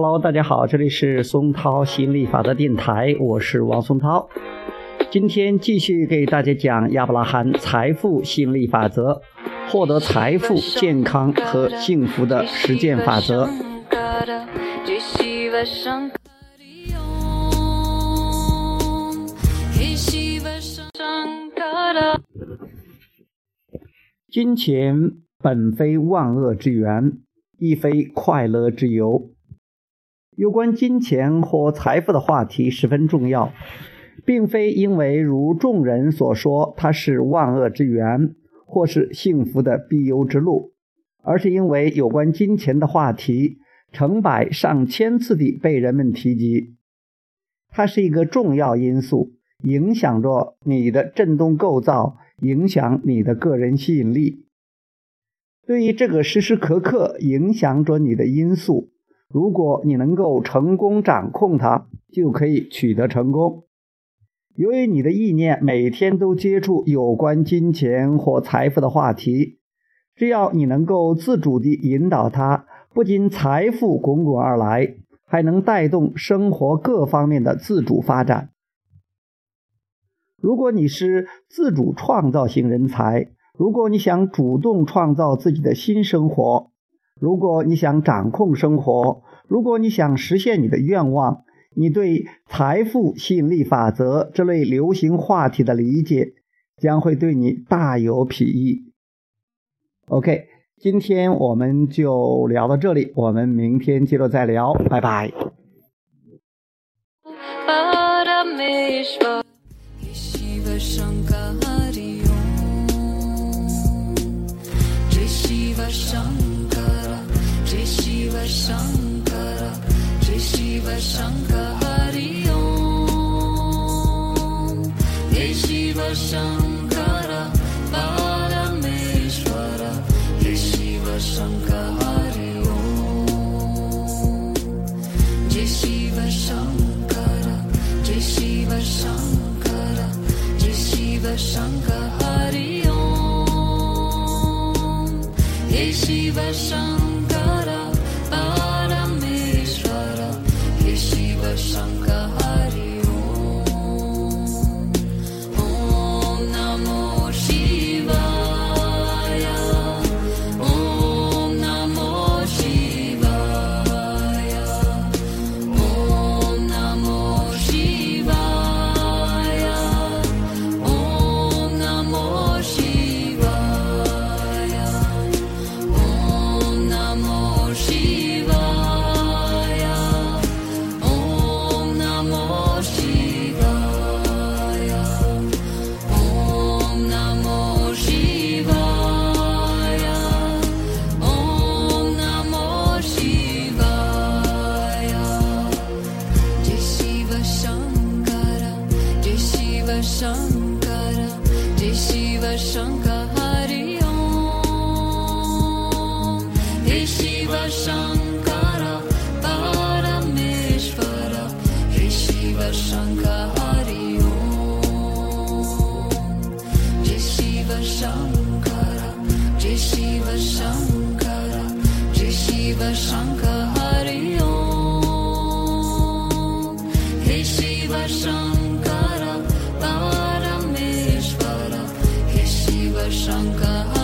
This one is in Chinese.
Hello，大家好，这里是松涛吸引力法则电台，我是王松涛。今天继续给大家讲亚伯拉罕财富吸引力法则，获得财富、健康和幸福的实践法则。金钱本非万恶之源，亦非快乐之由。有关金钱或财富的话题十分重要，并非因为如众人所说它是万恶之源，或是幸福的必由之路，而是因为有关金钱的话题成百上千次地被人们提及，它是一个重要因素，影响着你的振动构造，影响你的个人吸引力。对于这个时时刻刻影响着你的因素。如果你能够成功掌控它，就可以取得成功。由于你的意念每天都接触有关金钱或财富的话题，只要你能够自主地引导它，不仅财富滚滚而来，还能带动生活各方面的自主发展。如果你是自主创造型人才，如果你想主动创造自己的新生活，如果你想掌控生活，如果你想实现你的愿望，你对财富吸引力法则这类流行话题的理解将会对你大有裨益。OK，今天我们就聊到这里，我们明天接着再聊，拜拜。जय शिव शङ्कर जय शिव शङ्कर हरि ॐ जय शिव शङ्कर परमेश्वर जय शिव शङ्कर हरि ॐ जय शिव शङ्कर जय शिव शङ्कर जय शिव शङ्कर हरि ॐ जय शिव Shankar Shankara, Paramesh Para, Shiva Shankara.